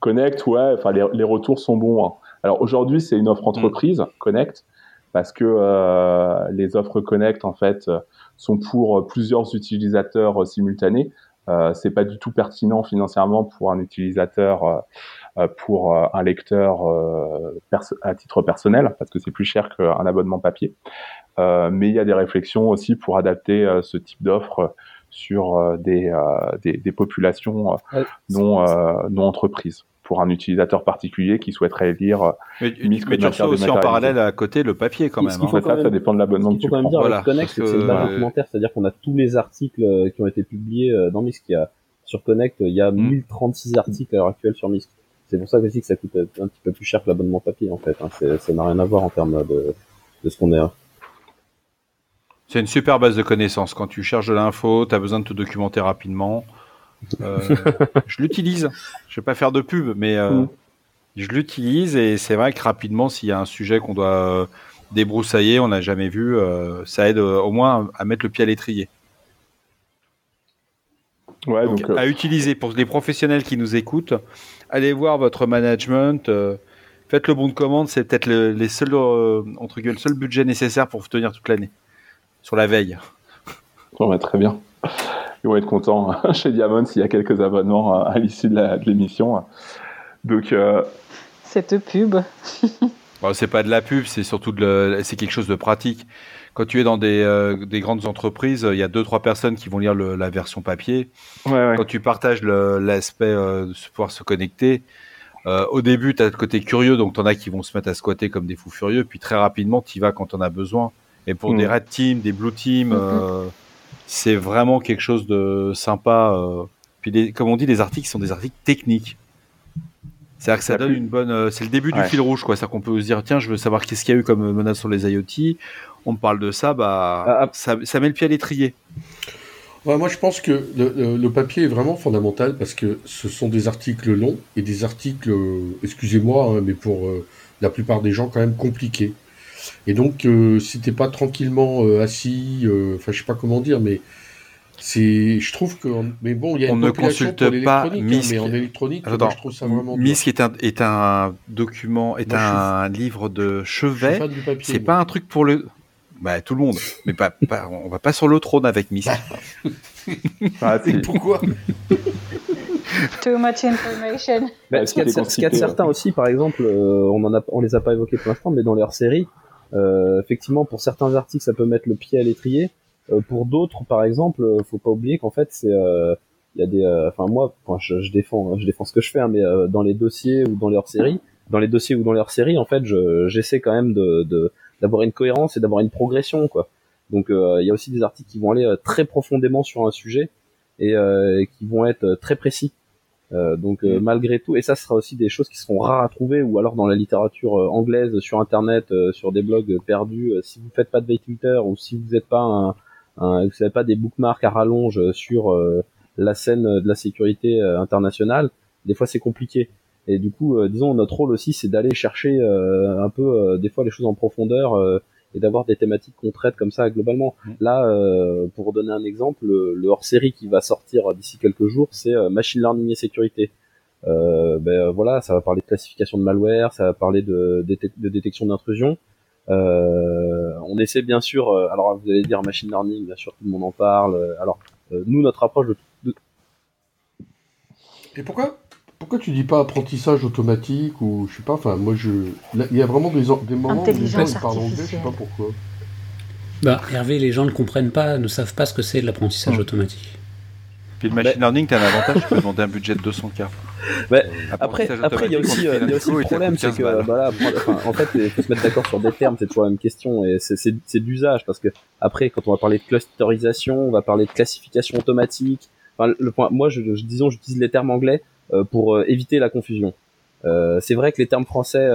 Connect, ouais, enfin les, les, retours sont bons. Hein. Alors aujourd'hui, c'est une offre mm. entreprise, Connect, parce que les offres Connect en fait sont pour plusieurs utilisateurs simultanés. Euh, c'est pas du tout pertinent financièrement pour un utilisateur, euh, pour un lecteur à titre personnel, parce que c'est plus cher qu'un abonnement papier. Euh, mais il y a des réflexions aussi pour adapter euh, ce type d'offre sur des, des, populations non, non entreprises pour un utilisateur particulier qui souhaiterait lire. Mais, mais tu reçois aussi en parallèle à côté le papier quand même. Ce hein. ça, ça dépend de l'abonnement que tu prends. Dire voilà, Connect, c'est une base documentaire, c'est-à-dire qu'on a tous les articles qui ont été publiés dans MISC. Il y a, sur Connect, il y a 1036 mm. articles à l'heure actuelle sur MISC. C'est pour ça que je dis que ça coûte un petit peu plus cher que l'abonnement papier en fait. Hein. Ça n'a rien à voir en termes de, de ce qu'on est. Hein. C'est une super base de connaissances. Quand tu cherches de l'info, tu as besoin de te documenter rapidement. Euh, je l'utilise. Je vais pas faire de pub, mais euh, mm. je l'utilise et c'est vrai que rapidement, s'il y a un sujet qu'on doit euh, débroussailler, on n'a jamais vu, ça aide au moins à mettre le pied à l'étrier. Ouais, donc, à utiliser pour les professionnels qui nous écoutent, allez voir votre management. faites le bon de commande, c'est peut-être le, les seuls, entre guillemets, le seul budget nécessaire pour vous tenir toute l'année sur la veille. Bon, très bien. Ils vont être contents hein, (laughs) chez Diamond s'il y a quelques abonnements à l'issue de l'émission. Donc, euh... Cette pub. (laughs) bon, c'est pas de la pub, c'est surtout de c'est quelque chose de pratique. Quand tu es dans des, euh, des grandes entreprises, il y a deux trois personnes qui vont lire la version papier. Quand tu partages l'aspect euh, de pouvoir se connecter, euh, au début, tu as le côté curieux, donc tu en as qui vont se mettre à squatter comme des fous furieux, puis très rapidement, tu y vas quand on a besoin. Et pour des mm. red teams, des blue teams, mm-hmm. Euh, c'est vraiment quelque chose de sympa. Euh. Puis, comme on dit, les articles sont des articles techniques. C'est-à-dire que ça donne une bonne. Euh, c'est le début du fil rouge, quoi. C'est-à-dire qu'on peut se dire, tiens, je veux savoir qu'est-ce qu'il y a eu comme menace sur les IoT. On me parle de ça, bah, ah, ah. ça, ça, met le pied à l'étrier. moi, je pense que le, papier est vraiment fondamental parce que ce sont des articles longs et des articles, excusez-moi, hein, mais pour la plupart des gens, quand même compliqués. Et donc, euh, si t'es pas tranquillement euh, assis, euh, enfin, je sais pas comment dire, mais c'est, je trouve que, mais bon, il y a on ne consulte pas MISC. Hein, mais en électronique, je trouve ça vraiment. MISC est un, est un document, est un livre de chevet. C'est pas un truc pour le. Bah, tout le monde. Mais pas, (laughs) pas, on va pas sur le trône avec MISC. (laughs) ah, pourquoi? Too much information. ce qu'il y a de, certain aussi, par exemple, on en a, on les a pas évoqués pour l'instant, mais dans leur série, euh, effectivement, pour certains articles, ça peut mettre le pied à l'étrier. Euh, pour d'autres, par exemple, euh, faut pas oublier qu'en fait, c'est il y a des, enfin moi, je, je, défends, je défends ce que je fais, hein, mais dans les dossiers ou dans les hors-séries, dans les dossiers ou dans les hors-séries, en fait, j'essaie quand même de d'avoir une cohérence et d'avoir une progression, quoi. Donc il y a aussi des articles qui vont aller très profondément sur un sujet et, et qui vont être très précis. Euh, donc euh, mm. malgré tout, et ça sera aussi des choses qui seront rares à trouver, ou alors dans la littérature euh, anglaise, sur internet, sur des blogs perdus. si vous faites pas de Twitter ou si vous n'êtes pas un, un, vous n'avez pas des bookmarks à rallonge sur la scène de la sécurité internationale, des fois c'est compliqué. Et du coup, disons notre rôle aussi, c'est d'aller chercher un peu des fois les choses en profondeur et d'avoir des thématiques qu'on traite comme ça globalement. Mm. Là, euh, pour donner un exemple, le, hors-série qui va sortir d'ici quelques jours, c'est euh, machine learning et sécurité. Euh, ben voilà, ça va parler de classification de malware, ça va parler de, de détection d'intrusion. on essaie bien sûr, alors vous allez dire machine learning, bien sûr tout le monde en parle. Alors nous, notre approche de, de... Et pourquoi? Pourquoi tu dis pas apprentissage automatique ou je sais pas, enfin moi je. Il y a vraiment des, des moments où les gens parlent anglais, je sais pas pourquoi. Bah Hervé, les gens ne comprennent pas, ne savent pas ce que c'est l'apprentissage automatique. Puis le machine learning, t'as un avantage, tu peux demander un budget de 200K. Euh, après, après il y a aussi, il y a aussi le problème, c'est que voilà, en fait, il faut se mettre d'accord sur des termes, c'est toujours la même question, et c'est d'usage, parce que après, quand on va parler de clusterisation, on va parler de classification automatique. Enfin, le point, moi, je, je disons, j'utilise les termes anglais euh, pour euh, éviter la confusion. Euh, c'est vrai que les termes français,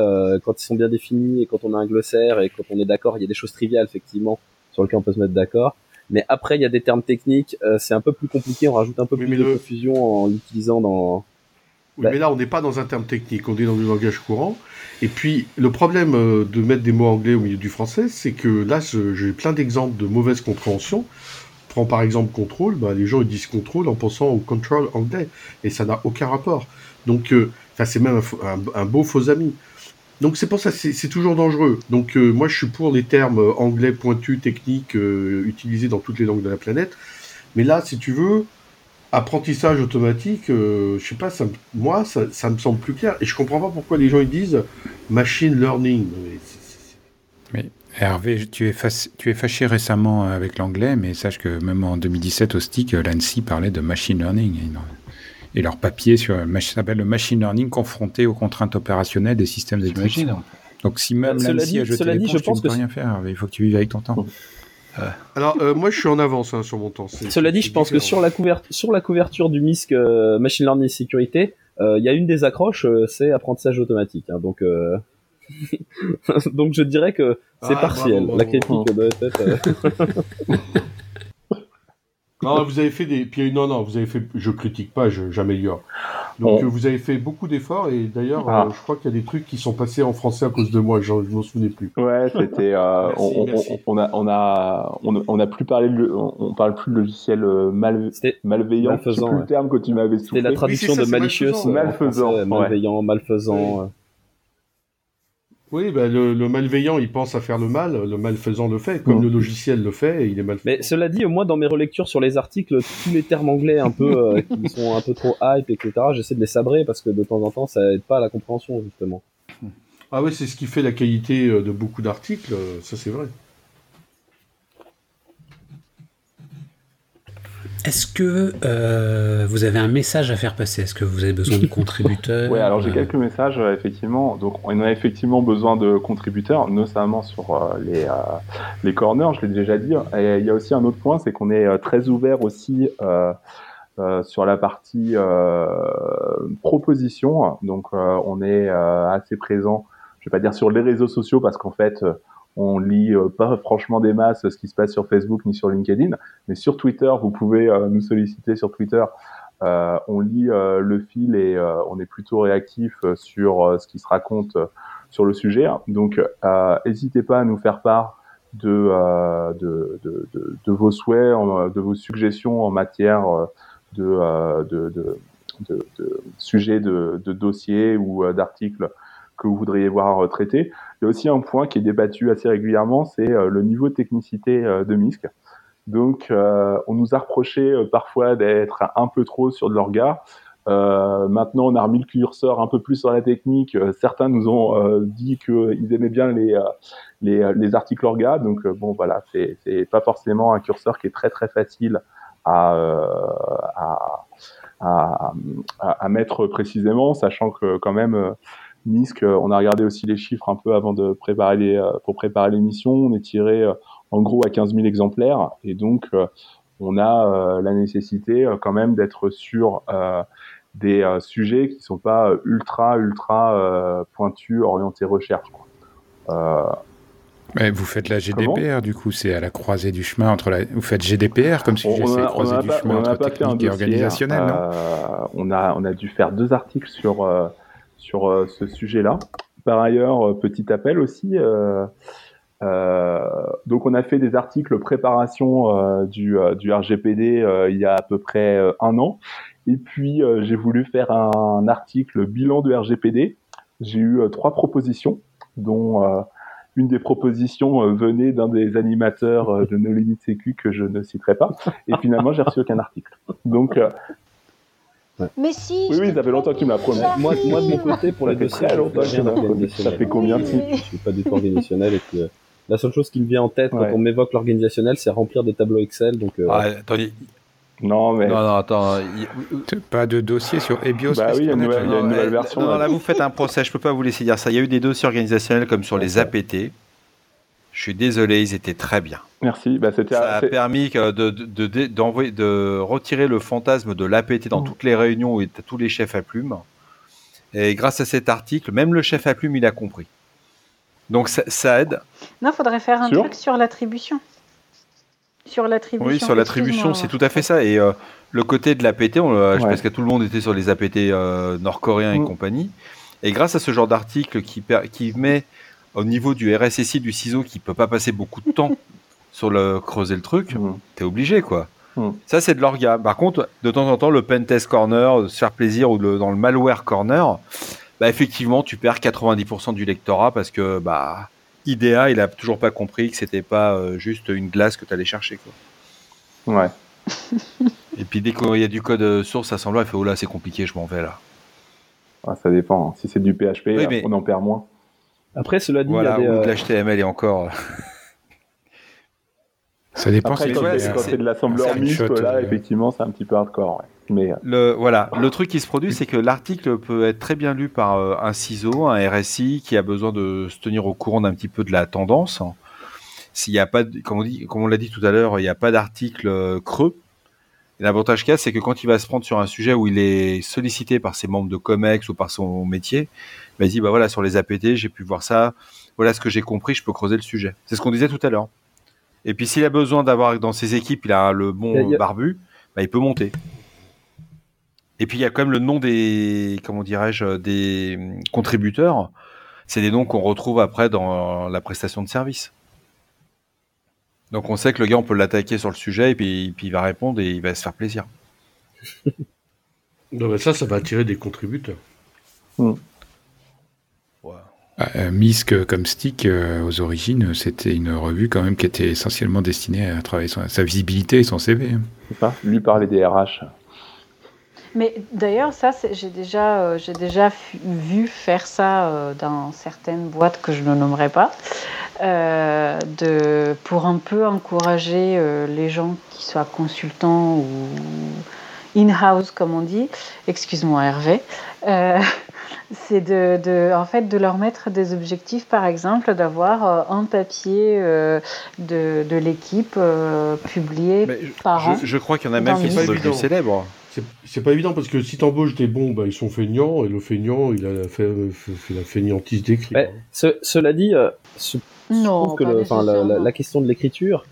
quand ils sont bien définis et quand on a un glossaire et quand on est d'accord, il y a des choses triviales effectivement sur lesquelles on peut se mettre d'accord. Mais après, il y a des termes techniques, c'est un peu plus compliqué, on rajoute un peu plus de confusion en l'utilisant dans. Oui, mais là, on n'est pas dans un terme technique, on est dans du langage courant. Et puis, le problème de mettre des mots anglais au milieu du français, c'est que là, j'ai plein d'exemples de mauvaise compréhension prends par exemple contrôle, bah, les gens ils disent contrôle en pensant au control anglais, et ça n'a aucun rapport. Donc, euh, c'est même un, beau faux ami. Donc c'est pour ça, c'est toujours dangereux. Donc euh, moi je suis pour les termes euh, anglais pointus, techniques, utilisés dans toutes les langues de la planète. Mais là, si tu veux, apprentissage automatique, je sais pas, ça, moi ça, ça, me semble plus clair. Et je comprends pas pourquoi les gens ils disent machine learning. Mais Hervé, tu es, tu es fâché récemment avec l'anglais, mais sache que même en 2017 au STIC, l'ANSI parlait de machine learning. Et leur papier sur s'appelle le machine learning confronté aux contraintes opérationnelles des systèmes d'exécution. Donc si même l'ANSI a jeté l'éponge, tu ne peux rien faire. Il faut que tu vives avec ton temps. Alors, euh, moi, je suis en avance hein, sur mon temps. Cela dit, je pense que sur la, sur la couverture du MISC euh, Machine Learning Sécurité, euh, il y a une des accroches, c'est apprentissage automatique. Hein, donc, (laughs) donc je dirais que c'est ah, partiel. la critique doit être. (laughs) (laughs) Non, vous avez fait des. Puis, non, non, vous avez fait. Je critique pas, j'améliore. Donc, vous avez fait beaucoup d'efforts et d'ailleurs, ah. euh, je crois qu'il y a des trucs qui sont passés en français à cause de moi. Je, ne m'en souvenais plus. Ouais, c'était. Euh, on, on, a, on a, on, a plus parlé. De, on, parle plus de logiciel euh, mal, malveillant. Malfaisant. C'est le terme que tu m'avais C'était la traduction de malicious. Malfaisant. malveillant, malfaisant. Oui, bah, le, malveillant, il pense à faire le mal, le malfaisant le fait, comme le logiciel le fait, et il est malfaisant. Mais cela dit, moi, dans mes relectures sur les articles, tous les termes anglais un peu euh, (laughs) qui sont un peu trop hype, etc., j'essaie de les sabrer parce que de temps en temps, ça aide pas à la compréhension, justement. Ah oui, c'est ce qui fait la qualité euh, de beaucoup d'articles, euh, ça c'est vrai. Est-ce que euh, vous avez un message à faire passer? Est-ce que vous avez besoin de (laughs) contributeurs? Oui, alors j'ai quelques messages, euh, effectivement. Donc, on a effectivement besoin de contributeurs, notamment sur euh, les, les corners, je l'ai déjà dit. Et il y a aussi un autre point, c'est qu'on est très ouvert aussi sur la partie proposition. Donc, on est assez présent, je vais pas dire sur les réseaux sociaux, parce qu'en fait on lit euh, pas franchement des masses ce qui se passe sur Facebook ni sur LinkedIn, mais sur Twitter, vous pouvez euh, nous solliciter sur Twitter. Euh, on lit le fil et on est plutôt réactif sur ce qui se raconte sur le sujet. Donc, n'hésitez pas à nous faire part de, de, de, de, vos souhaits, de vos suggestions en matière de, de, sujets de, dossiers ou d'articles que vous voudriez voir traités. Il y a aussi un point qui est débattu assez régulièrement, c'est euh, le niveau de technicité euh, de MISC. Donc, euh, on nous a reproché parfois d'être un peu trop sur de l'orga. maintenant, on a remis le curseur un peu plus sur la technique. certains nous ont dit qu'ils aimaient bien les, les, les, articles orga. Donc, bon, voilà, c'est pas forcément un curseur qui est très très facile à, à, à mettre précisément, sachant que quand même Euh, on a regardé aussi les chiffres un peu avant de préparer les, euh, pour préparer l'émission. On est tiré euh, en gros à 15 000 exemplaires et donc on a la nécessité quand même d'être sur des sujets qui sont pas ultra ultra pointus, orientés recherche. Mais vous faites la GDPR, du coup, c'est à la croisée du chemin entre la. Vous faites GDPR comme sujet, c'est croisée du chemin entre technique et organisationnel, non? on a on a dû faire deux articles sur sur euh, ce sujet-là. Par ailleurs, euh, petit appel aussi. Euh, donc on a fait des articles préparation du, du, RGPD il y a à peu près un an. Et puis j'ai voulu faire un, article bilan de RGPD. J'ai eu trois propositions, dont une des propositions venait d'un des animateurs de No Limit Sécu que je ne citerai pas. Et finalement j'ai reçu aucun article. Donc mais si. Oui, oui, ça fait longtemps que tu me l'as promis. Moi, moi, de mon côté, pour les dossiers, ça fait combien de Je suis pas du tout organisationnel et puis. Euh, la seule chose qui me vient en tête quand on m'évoque l'organisationnel, c'est remplir des tableaux Excel. Donc, euh, ah, attendez. Non, mais. Non, non, attends. Pas de dossier sur EBIOS Bah oui, il y a une nouvelle, version. Non, là, vous faites un procès. Je peux pas vous laisser dire ça. Il y a eu des dossiers organisationnels comme sur les APT. Je suis désolé, ils étaient très bien. Merci. Bah, ça a permis de, de, de, de, retirer le fantasme de l'APT dans mmh. toutes les réunions où étaient tous les chefs à plumes. Et grâce à cet article, même le chef à plume, il a compris. Donc ça, aide. Non, il faudrait faire un truc sur l'attribution. Sur l'attribution. Oui, sur l'attribution, c'est tout à fait ça. Et euh, le côté de l'APT, je pense que tout le monde était sur les APT euh, nord-coréens et mmh. compagnie. Et grâce à ce genre d'article qui, qui met au niveau du RSSI du ciseau qui peut pas passer beaucoup de temps (laughs) sur le creuser le truc, mmh. tu es obligé quoi. Mmh. Ça c'est de l'orga. Par contre, de temps en temps le pentest corner, se faire plaisir ou dans le malware corner, bah effectivement, tu perds 90% du lectorat parce que bah IDEA, il a toujours pas compris que c'était pas euh, juste une glace que tu allais chercher quoi. Ouais. (laughs) Et puis dès qu'il y a du code source assemblant, il fait oh là, c'est compliqué, je m'en vais là. Ah, ça dépend. Si c'est du PHP, on en perd moins. Après, cela dit, voilà, il y a des, ou de l'HTML et encore. Ça dépend Après, quand tu c'est quand c'est de l'assembleur mixte, là, euh, effectivement, c'est un petit peu hardcore. ouais. Mais euh, Le, voilà, le truc qui se produit, c'est que l'article peut être très bien lu par euh, un CISO, un RSI qui a besoin de se tenir au courant d'un petit peu de la tendance. S'il n'y a pas, de- comme on dit, comme on l'a dit tout à l'heure, il n'y a pas d'article euh, creux. Et L'avantage qu'il y a, c'est que quand il va se prendre sur un sujet où il est sollicité par ses membres de COMEX ou par son métier, il dit bah voilà sur les APT, j'ai pu voir ça, voilà ce que j'ai compris, je peux creuser le sujet. C'est ce qu'on disait tout à l'heure. Et puis s'il a besoin d'avoir dans ses équipes, il a le bon Il a- barbu, bah, il peut monter. Et puis il y a quand même le nom des, comment dirais-je, des contributeurs. C'est des noms qu'on retrouve après dans la prestation de service. Donc on sait que le gars, on peut l'attaquer sur le sujet et puis, puis il va répondre et il va se faire plaisir. (laughs) Non, mais ça, ça va attirer des contributeurs. Ah, euh, Misk comme Stick, euh, aux origines, c'était une revue quand même qui était essentiellement destinée à travailler son- sa visibilité et son CV. hein. c'est ça, lui parler des RH. Mais d'ailleurs, ça, j'ai déjà, euh, j'ai déjà fu- vu faire ça euh, dans certaines boîtes que je ne nommerai pas, euh, de, pour un peu encourager euh, les gens qui soient consultants ou in-house, comme on dit. Excuse-moi, Hervé. Euh, (laughs) c'est de, de, en fait, de leur mettre des objectifs, par exemple, d'avoir euh, un papier euh, de, de l'équipe euh, publié Mais je, par an. je- je crois qu'il y en a même qui sont devenus célèbres. C'est- C'est pas évident parce que si t'embauches des bons, bah, ils sont feignants et le feignant, il a fait, fait- la feignantise d'écrit. Ouais, ce- cela dit, euh, ce- je Non, trouve que le- enfin, la, la- la question de l'écriture,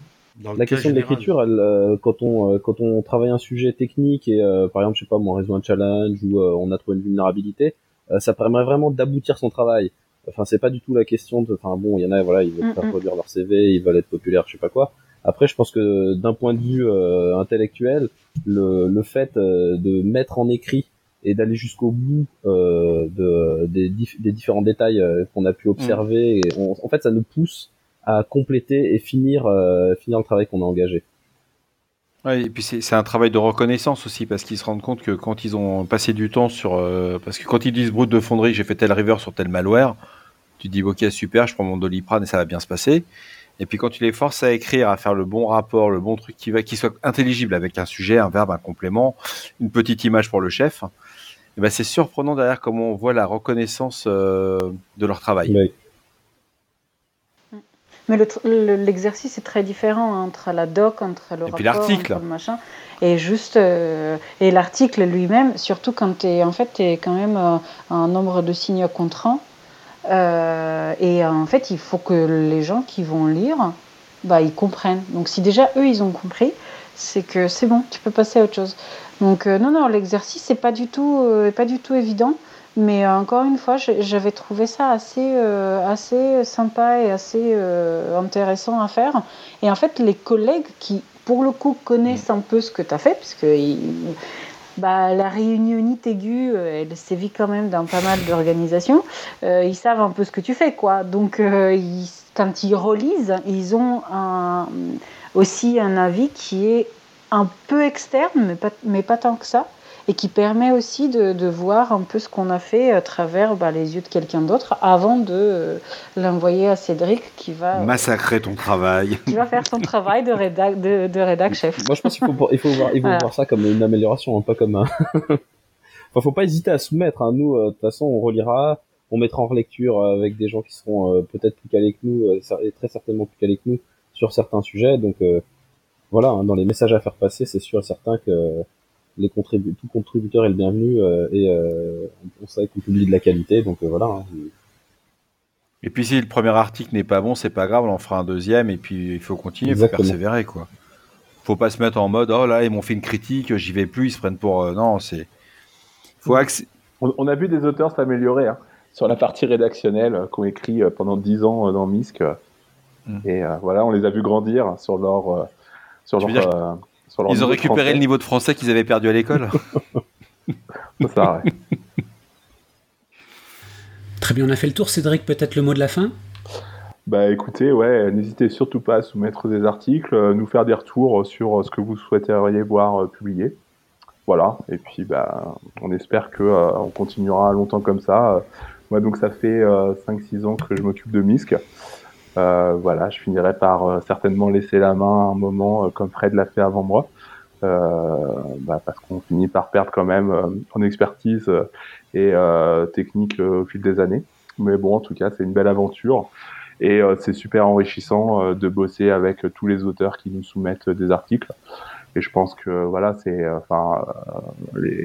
Dans la question de l'écriture, elle, euh, quand on euh, quand on travaille un sujet technique et euh, par exemple, je sais pas, moi, on résout un challenge ou euh, on a trouvé une vulnérabilité, euh, ça permet vraiment d'aboutir son travail. Enfin, c'est pas du tout la question de, enfin bon, il y en a, voilà, ils veulent Mm, faire mm. produire leur CV, ils veulent être populaires, je sais pas quoi. Après, je pense que d'un point de vue euh, intellectuel, le, le fait euh, de mettre en écrit et d'aller jusqu'au bout euh, de, des, dif- des différents détails euh, qu'on a pu observer, et on- en fait, ça nous pousse à compléter et finir euh, finir le travail qu'on a engagé. Ouais, et puis c'est un travail de reconnaissance aussi, parce qu'ils se rendent compte que quand ils ont passé du temps sur... euh, parce que quand ils disent brut de fonderie, j'ai fait tel river sur tel malware, tu dis ok super, je prends mon doliprane et ça va bien se passer. Et puis quand tu les forces à écrire, à faire le bon rapport, le bon truc qui va, qui soit intelligible avec un sujet, un verbe, un complément, une petite image pour le chef, eh ben c'est surprenant derrière comment on voit la reconnaissance euh, de leur travail. Ouais. Mais le tr- le- l'exercice est très différent entre la doc, entre le Et rapport, l'article. le machin, et juste euh, et l'article lui-même, surtout quand tu es en fait t'es quand même euh, un nombre de signes contraints. Euh, et en fait, il faut que les gens qui vont lire, bah, ils comprennent. Donc si déjà eux ils ont compris, c'est que c'est bon, tu peux passer à autre chose. Donc non non, l'exercice c'est pas du tout pas du tout évident. Mais euh, encore une fois, j'avais trouvé ça assez, euh, assez sympa et assez euh, intéressant à faire. Et en fait, les collègues qui, pour le coup, connaissent un peu ce que tu as fait, puisque ils- bah, la réunionite aiguë, elle sévit quand même dans pas mal d'organisations, ils savent un peu ce que tu fais. quoi. Donc, quand ils relisent, ils ont aussi un avis qui est un peu externe, mais pas, mais pas tant que ça et qui permet aussi de, de voir un peu ce qu'on a fait à travers bah, les yeux de quelqu'un d'autre avant de euh, l'envoyer à Cédric qui va, Massacrer ton travail. qui va faire son travail de rédac, de, de rédac chef. Moi, je pense qu'il faut, il faut voir, il faut Voilà. voir ça comme une amélioration, hein, pas comme un. (laughs) enfin, faut pas hésiter à soumettre. Hein. Nous, euh, de toute façon, on relira, on mettra en relecture euh, avec des gens qui seront euh, peut-être plus calés que nous, euh, et très certainement plus calés que nous sur certains sujets. Donc, euh, voilà, hein, dans les messages à faire passer, c'est sûr et certain que les contribu tout contributeur est le bienvenu euh, et euh, on sait qu'on publie de la qualité. Donc euh, voilà. hein. Et puis si le premier article n'est pas bon, c'est pas grave, on en fera un deuxième et puis il faut continuer, il faut persévérer quoi. Faut pas se mettre en mode oh là ils m'ont fait une critique, j'y vais plus, ils se prennent pour euh, non c'est. Faut On, on a vu des auteurs s'améliorer hein, sur la partie rédactionnelle euh, qui ont écrit euh, pendant 10 ans euh, dans MISC. euh, Mm. Et euh, voilà, on les a vus grandir sur leur. euh, sur Tu leur, Ils ont récupéré français. le niveau de français qu'ils avaient perdu à l'école. (laughs) (laughs) Ça, ouais. Très bien, on a fait le tour. Cédric, peut-être le mot de la fin? Bah écoutez, ouais, n'hésitez surtout pas à soumettre des articles, euh, nous faire des retours sur euh, ce que vous souhaiteriez voir euh, publié. Voilà, et puis bah, on espère que euh, on continuera longtemps comme ça, euh, Moi, donc, ça fait 5-6 ans que je m'occupe de MISC. Voilà, je finirai par certainement laisser la main un moment, comme Fred l'a fait avant moi. Bah, parce qu'on finit par perdre quand même en expertise et technique au fil des années. Mais bon, en tout cas, c'est une belle aventure. Et euh, c'est super enrichissant euh, de bosser avec tous les auteurs qui nous soumettent des articles. Et je pense que voilà, c'est euh, enfin,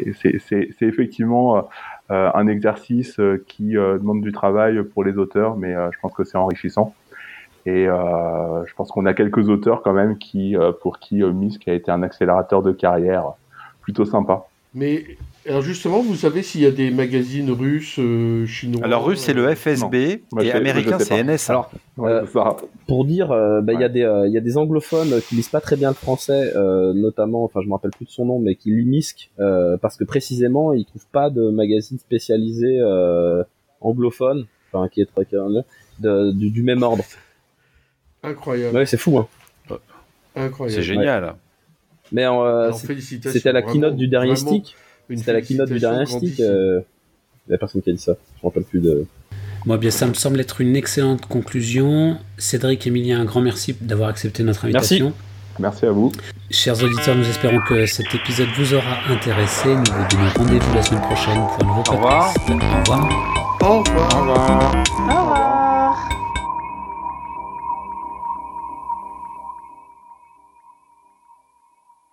c'est effectivement un exercice qui demande du travail pour les auteurs, mais je pense que c'est enrichissant. Et euh, je pense qu'on a quelques auteurs quand même qui, pour qui MISC a été un accélérateur de carrière plutôt sympa. Mais alors justement, vous savez s'il y a des magazines russes, euh, chinois Alors russe c'est le euh, FSB et américain c'est NS. Alors euh, pour dire, bah, il y a des il y a des anglophones qui lisent pas très bien le français, notamment, enfin je me rappelle plus de son nom, mais qui lit MISC parce que précisément ils trouvent pas de magazine spécialisé anglophone, enfin qui est très de, du, du, même ordre. Incroyable. Ouais, c'est fou. Hein. Incroyable. C'est génial. Mais c'était la keynote du dernier stick. C'était la keynote du dernier stick. Euh, il n'y a personne qui a dit ça. Je me rappelle plus de. Bon, bien, ça me semble être une excellente conclusion. Cédric, Emilien, un grand merci d'avoir accepté notre invitation. Merci. à vous. Chers auditeurs, nous espérons que cet épisode vous aura intéressé. Nous vous donnons rendez-vous la semaine prochaine pour un nouveau podcast. Au revoir. Au revoir. Au revoir.